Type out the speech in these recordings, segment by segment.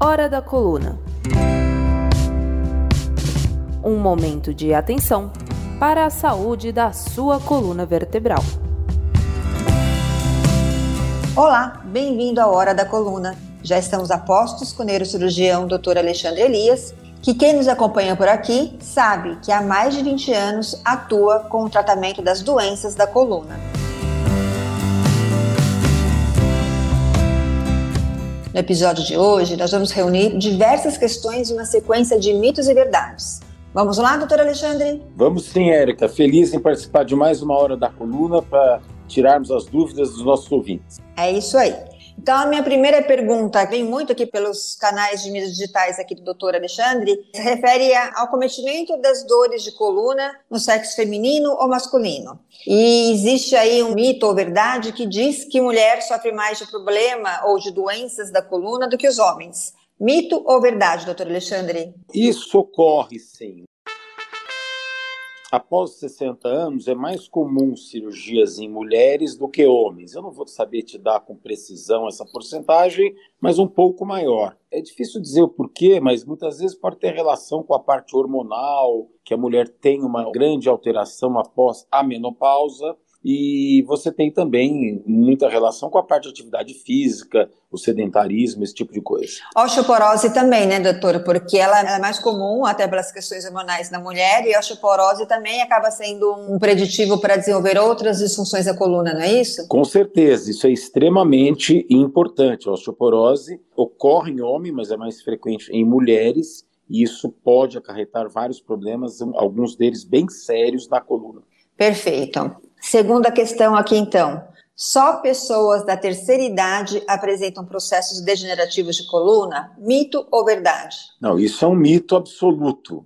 Hora da Coluna. Um momento de atenção para a saúde da sua coluna vertebral. Olá, bem-vindo à Hora da Coluna. Já estamos a postos com o neurocirurgião Dr. Alexandre Elias, que quem nos acompanha por aqui sabe que há mais de 20 anos atua com o tratamento das doenças da coluna. No episódio de hoje, nós vamos reunir diversas questões e uma sequência de mitos e verdades. Vamos lá, doutor Alexandre? Vamos sim, Érica. Feliz em participar de mais uma hora da coluna para tirarmos as dúvidas dos nossos ouvintes. É isso aí. Então, a minha primeira pergunta, vem muito aqui pelos canais de mídias digitais aqui do doutor Alexandre, se refere ao cometimento das dores de coluna no sexo feminino ou masculino. E existe aí um mito ou verdade que diz que mulher sofre mais de problema ou de doenças da coluna do que os homens. Mito ou verdade, doutor Alexandre? Isso ocorre sim após 60 anos, é mais comum cirurgias em mulheres do que homens. Eu não vou saber te dar com precisão essa porcentagem, mas um pouco maior. É difícil dizer o porquê, mas muitas vezes pode ter relação com a parte hormonal, que a mulher tem uma grande alteração após a menopausa e você tem também muita relação com a parte de atividade física, o sedentarismo, esse tipo de coisa. Osteoporose também, né, doutora? Porque ela é mais comum, até pelas questões hormonais na mulher, e a osteoporose também acaba sendo um preditivo para desenvolver outras disfunções da coluna, não é isso? Com certeza, isso é extremamente importante. A osteoporose ocorre em homem, mas é mais frequente em mulheres, e isso pode acarretar vários problemas, alguns deles bem sérios na coluna. Perfeito. Segunda questão aqui, então. Só pessoas da terceira idade apresentam processos degenerativos de coluna? Mito ou verdade? Não, isso é um mito absoluto.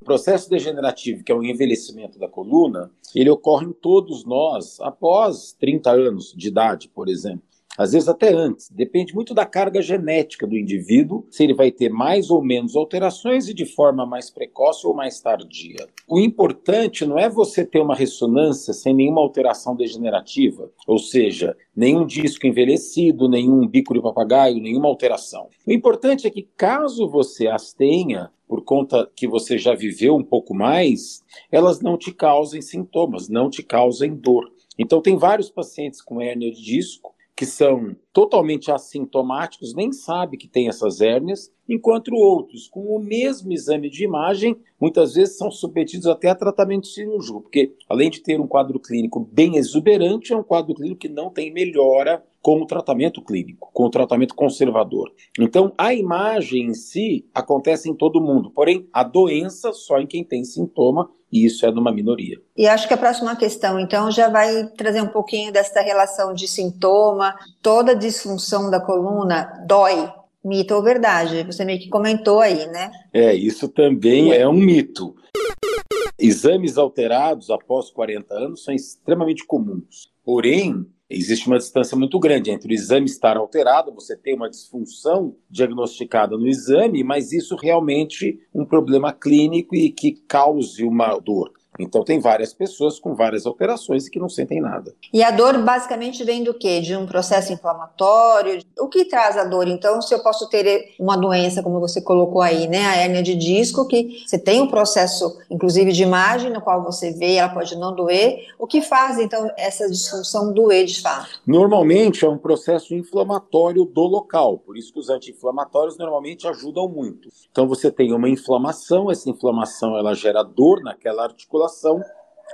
O processo degenerativo, que é o envelhecimento da coluna, ele ocorre em todos nós após 30 anos de idade, por exemplo às vezes até antes. Depende muito da carga genética do indivíduo, se ele vai ter mais ou menos alterações e de forma mais precoce ou mais tardia. O importante não é você ter uma ressonância sem nenhuma alteração degenerativa, ou seja, nenhum disco envelhecido, nenhum bico de papagaio, nenhuma alteração. O importante é que caso você as tenha, por conta que você já viveu um pouco mais, elas não te causem sintomas, não te causem dor. Então, tem vários pacientes com hérnia de disco que são totalmente assintomáticos, nem sabe que tem essas hérnias, enquanto outros, com o mesmo exame de imagem, muitas vezes são submetidos até a tratamento cirúrgico, porque além de ter um quadro clínico bem exuberante, é um quadro clínico que não tem melhora com o tratamento clínico, com o tratamento conservador. Então, a imagem em si acontece em todo mundo, porém, a doença só em quem tem sintoma e isso é numa minoria. E acho que a próxima questão, então, já vai trazer um pouquinho dessa relação de sintoma, toda disfunção da coluna dói, mito ou verdade? Você meio que comentou aí, né? É, isso também é um mito. Exames alterados após 40 anos são extremamente comuns. Porém, existe uma distância muito grande entre o exame estar alterado, você tem uma disfunção diagnosticada no exame, mas isso realmente um problema clínico e que cause uma dor. Então tem várias pessoas com várias alterações e que não sentem nada. E a dor basicamente vem do quê? De um processo inflamatório? O que traz a dor? Então, se eu posso ter uma doença, como você colocou aí, né, a hérnia de disco, que você tem um processo, inclusive de imagem, no qual você vê, ela pode não doer. O que faz então essa disfunção doer de fato? Normalmente é um processo inflamatório do local, por isso que os anti-inflamatórios normalmente ajudam muito. Então você tem uma inflamação, essa inflamação ela gera dor naquela articulação articulação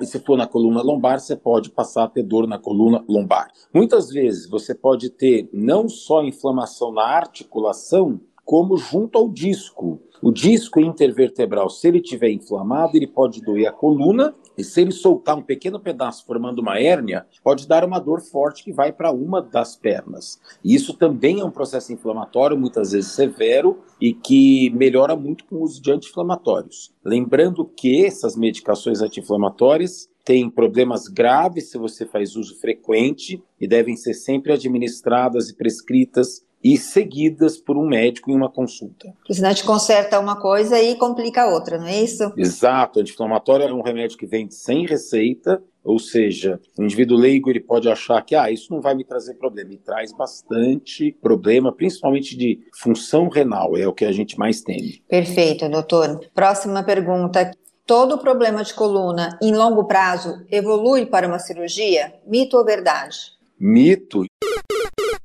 e se for na coluna lombar, você pode passar a ter dor na coluna lombar. Muitas vezes você pode ter não só inflamação na articulação, como junto ao disco. O disco intervertebral, se ele estiver inflamado, ele pode doer a coluna, e se ele soltar um pequeno pedaço formando uma hérnia, pode dar uma dor forte que vai para uma das pernas. E isso também é um processo inflamatório, muitas vezes severo, e que melhora muito com o uso de anti-inflamatórios. Lembrando que essas medicações anti-inflamatórias têm problemas graves se você faz uso frequente e devem ser sempre administradas e prescritas e seguidas por um médico em uma consulta. Porque senão a gente conserta uma coisa e complica a outra, não é isso? Exato. Anti-inflamatório é um remédio que vem sem receita Ou seja, o indivíduo leigo ele pode achar que ah, isso não vai me trazer problema. E traz bastante problema, principalmente de função renal, é o que a gente mais tem. Perfeito, doutor. Próxima pergunta. Todo problema de coluna em longo prazo evolui para uma cirurgia? Mito ou verdade? Mito.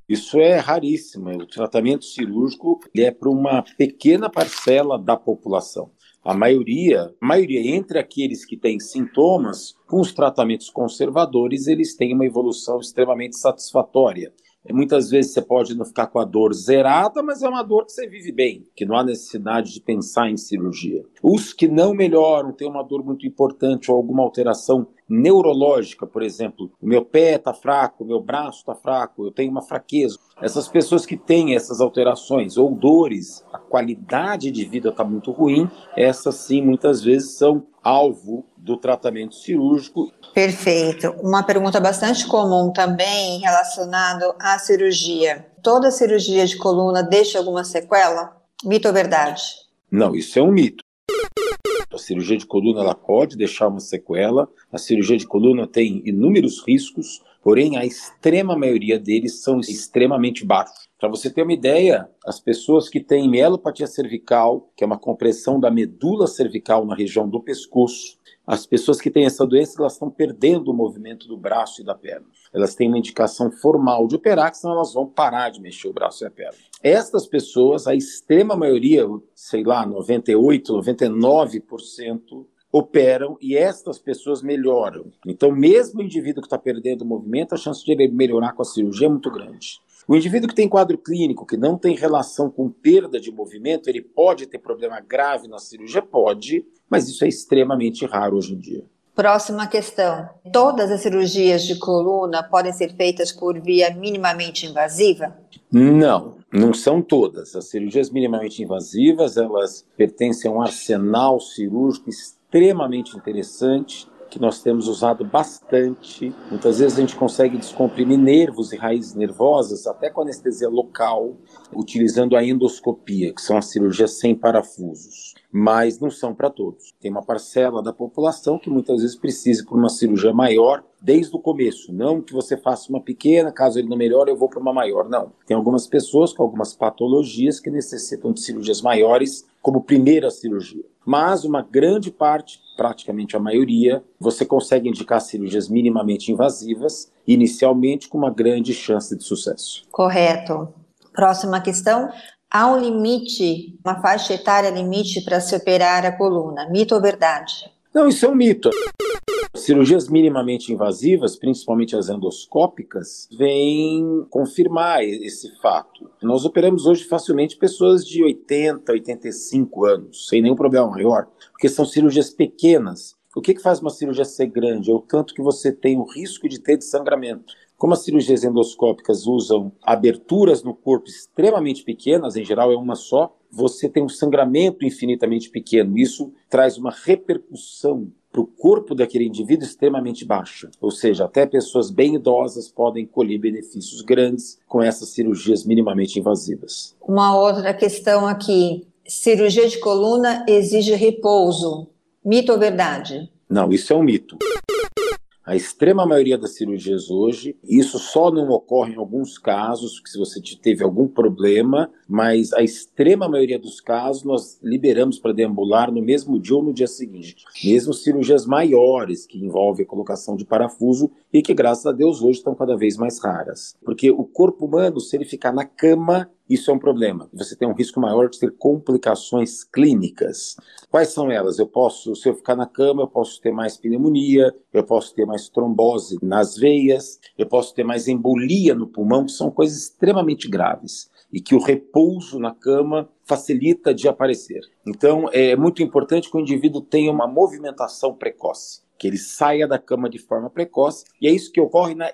Isso é raríssimo. O tratamento cirúrgico é para uma pequena parcela da população. A maioria, a maioria entre aqueles que têm sintomas, com os tratamentos conservadores, eles têm uma evolução extremamente satisfatória. Muitas vezes você pode não ficar com a dor zerada, mas é uma dor que você vive bem, que não há necessidade de pensar em cirurgia. Os que não melhoram, têm uma dor muito importante ou alguma alteração neurológica, por exemplo, o meu pé está fraco, o meu braço está fraco, eu tenho uma fraqueza. Essas pessoas que têm essas alterações ou dores, a qualidade de vida está muito ruim, essas sim muitas vezes são alvo do tratamento cirúrgico. Perfeito. Uma pergunta bastante comum também relacionado à cirurgia. Toda cirurgia de coluna deixa alguma sequela? Mito ou verdade? Não, isso é um mito. A cirurgia de coluna ela pode deixar uma sequela. A cirurgia de coluna tem inúmeros riscos, porém a extrema maioria deles são extremamente baixos. Para você ter uma ideia, as pessoas que têm mielopatia cervical, que é uma compressão da medula cervical na região do pescoço, as pessoas que têm essa doença, elas estão perdendo o movimento do braço e da perna. Elas têm uma indicação formal de operar, que senão elas vão parar de mexer o braço e a perna. Estas pessoas, a extrema maioria, sei lá, 98, 99%, operam e estas pessoas melhoram. Então, mesmo o indivíduo que está perdendo o movimento, a chance de ele melhorar com a cirurgia é muito grande. O indivíduo que tem quadro clínico, que não tem relação com perda de movimento, ele pode ter problema grave na cirurgia? Pode, mas isso é extremamente raro hoje em dia. Próxima questão. Todas as cirurgias de coluna podem ser feitas por via minimamente invasiva? Não, não são todas. As cirurgias minimamente invasivas, elas pertencem a um arsenal cirúrgico extremamente interessante que nós temos usado bastante. Muitas vezes a gente consegue descomprimir nervos e raízes nervosas, até com anestesia local, utilizando a endoscopia, que são as cirurgias sem parafusos. Mas não são para todos. Tem uma parcela da população que muitas vezes precisa por uma cirurgia maior desde o começo. Não que você faça uma pequena, caso ele não melhore, eu vou para uma maior. Não. Tem algumas pessoas com algumas patologias que necessitam de cirurgias maiores como primeira cirurgia. Mas uma grande parte, praticamente a maioria, você consegue indicar cirurgias minimamente invasivas, inicialmente com uma grande chance de sucesso. Correto. Próxima questão. Há um limite, uma faixa etária limite para se operar a coluna? Mito ou verdade? Não, isso é um mito. Cirurgias minimamente invasivas, principalmente as endoscópicas, vêm confirmar esse fato. Nós operamos hoje facilmente pessoas de 80, 85 anos, sem nenhum problema maior, porque são cirurgias pequenas. O que, que faz uma cirurgia ser grande? É o tanto que você tem o risco de ter de sangramento. Como as cirurgias endoscópicas usam aberturas no corpo extremamente pequenas, em geral é uma só, você tem um sangramento infinitamente pequeno. Isso traz uma repercussão para o corpo daquele indivíduo extremamente baixa. Ou seja, até pessoas bem idosas podem colher benefícios grandes com essas cirurgias minimamente invasivas. Uma outra questão aqui: cirurgia de coluna exige repouso. Mito ou verdade? Não, isso é um mito. A extrema maioria das cirurgias hoje, isso só não ocorre em alguns casos, se você teve algum problema, mas a extrema maioria dos casos nós liberamos para deambular no mesmo dia ou no dia seguinte. Mesmo cirurgias maiores, que envolvem a colocação de parafuso e que, graças a Deus, hoje estão cada vez mais raras. Porque o corpo humano, se ele ficar na cama, isso é um problema. Você tem um risco maior de ter complicações clínicas. Quais são elas? Eu posso, se eu ficar na cama, eu posso ter mais pneumonia, eu posso ter mais trombose nas veias, eu posso ter mais embolia no pulmão, que são coisas extremamente graves e que o repouso na cama facilita de aparecer. Então, é muito importante que o indivíduo tenha uma movimentação precoce, que ele saia da cama de forma precoce, e é isso que ocorre na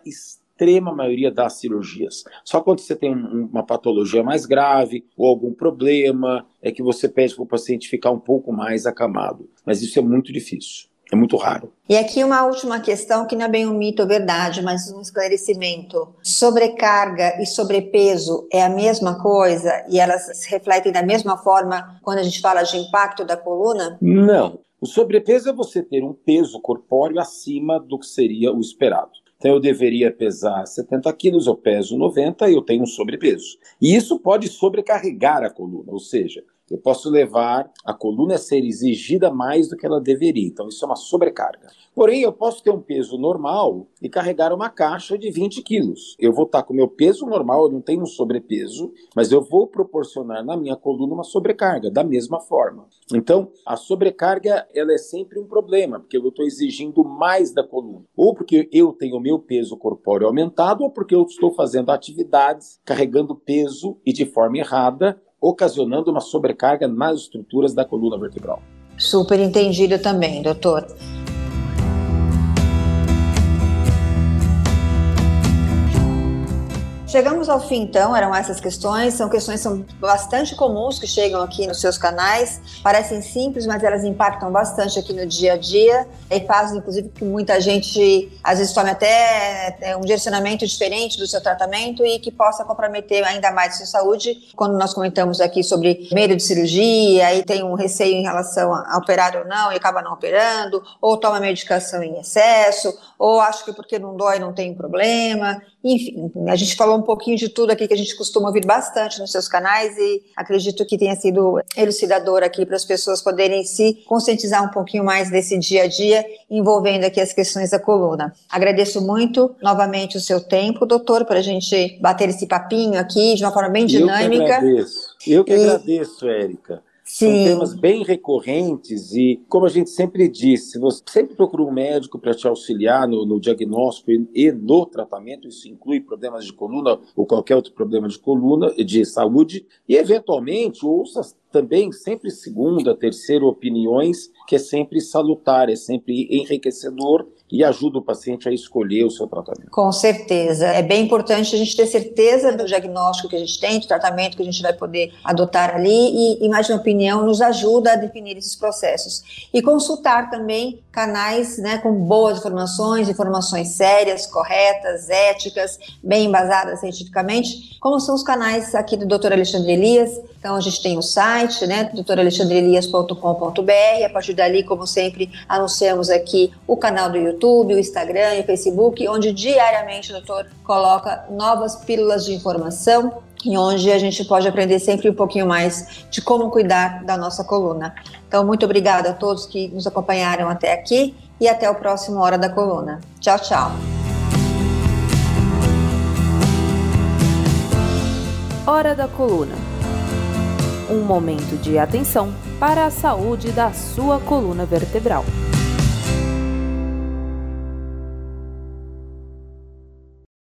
extrema maioria das cirurgias. Só quando você tem uma patologia mais grave ou algum problema é que você pede para o paciente ficar um pouco mais acamado. Mas isso é muito difícil. É muito raro. E aqui uma última questão que não é bem um mito ou verdade, mas um esclarecimento. Sobrecarga e sobrepeso é a mesma coisa e elas se refletem da mesma forma quando a gente fala de impacto da coluna? Não. O sobrepeso é você ter um peso corpóreo acima do que seria o esperado. Então eu deveria pesar 70 quilos, eu peso 90 e eu tenho um sobrepeso. E isso pode sobrecarregar a coluna, ou seja, eu posso levar a coluna a ser exigida mais do que ela deveria. Então, isso é uma sobrecarga. Porém, eu posso ter um peso normal e carregar uma caixa de 20 quilos. Eu vou estar com o meu peso normal, eu não tenho um sobrepeso, mas eu vou proporcionar na minha coluna uma sobrecarga, da mesma forma. Então, a sobrecarga ela é sempre um problema, porque eu estou exigindo mais da coluna. Ou porque eu tenho o meu peso corpóreo aumentado, ou porque eu estou fazendo atividades carregando peso e de forma errada, ocasionando uma sobrecarga nas estruturas da coluna vertebral. Super entendido também, doutor. Chegamos ao fim, então, eram essas questões. São questões são bastante comuns que chegam aqui nos seus canais. Parecem simples, mas elas impactam bastante aqui no dia a dia e fazem, inclusive, que muita gente às vezes tome até é, um direcionamento diferente do seu tratamento e que possa comprometer ainda mais a sua saúde. Quando nós comentamos aqui sobre medo de cirurgia, aí tem um receio em relação a operar ou não e acaba não operando, ou toma medicação em excesso, ou acho que porque não dói não tem problema. Enfim, a gente falou um pouquinho de tudo aqui que a gente costuma ouvir bastante nos seus canais e acredito que tenha sido elucidador aqui para as pessoas poderem se conscientizar um pouquinho mais desse dia a dia envolvendo aqui as questões da coluna. Agradeço muito novamente o seu tempo, doutor, para a gente bater esse papinho aqui de uma forma bem dinâmica. Eu que agradeço, Eu que e... agradeço Érica. Sim. São temas bem recorrentes e, como a gente sempre disse, você sempre procura um médico para te auxiliar no, no diagnóstico e, e, no tratamento. Isso inclui problemas de coluna ou qualquer outro problema de coluna, de saúde. E, eventualmente, ouça também sempre segunda, terceira opiniões, que é sempre salutar, é sempre enriquecedor e ajuda o paciente a escolher o seu tratamento. Com certeza. É bem importante a gente ter certeza do diagnóstico que a gente tem, do tratamento que a gente vai poder adotar ali e, e mais uma opinião nos ajuda a definir esses processos. E consultar também canais né, com boas informações, informações sérias, corretas, éticas, bem embasadas cientificamente, como são os canais aqui do Dr. Alexandre Elias. Então a gente tem o site, né, doutoralexandreelias.com.br. A partir dali, como sempre, anunciamos aqui o canal do YouTube YouTube, o Instagram e o Facebook, onde diariamente o doutor coloca novas pílulas de informação e onde a gente pode aprender sempre um pouquinho mais de como cuidar da nossa coluna. Então, muito obrigada a todos que nos acompanharam até aqui e até o próximo Hora da Coluna. Tchau, tchau. Hora da Coluna. Um momento de atenção para a saúde da sua coluna vertebral.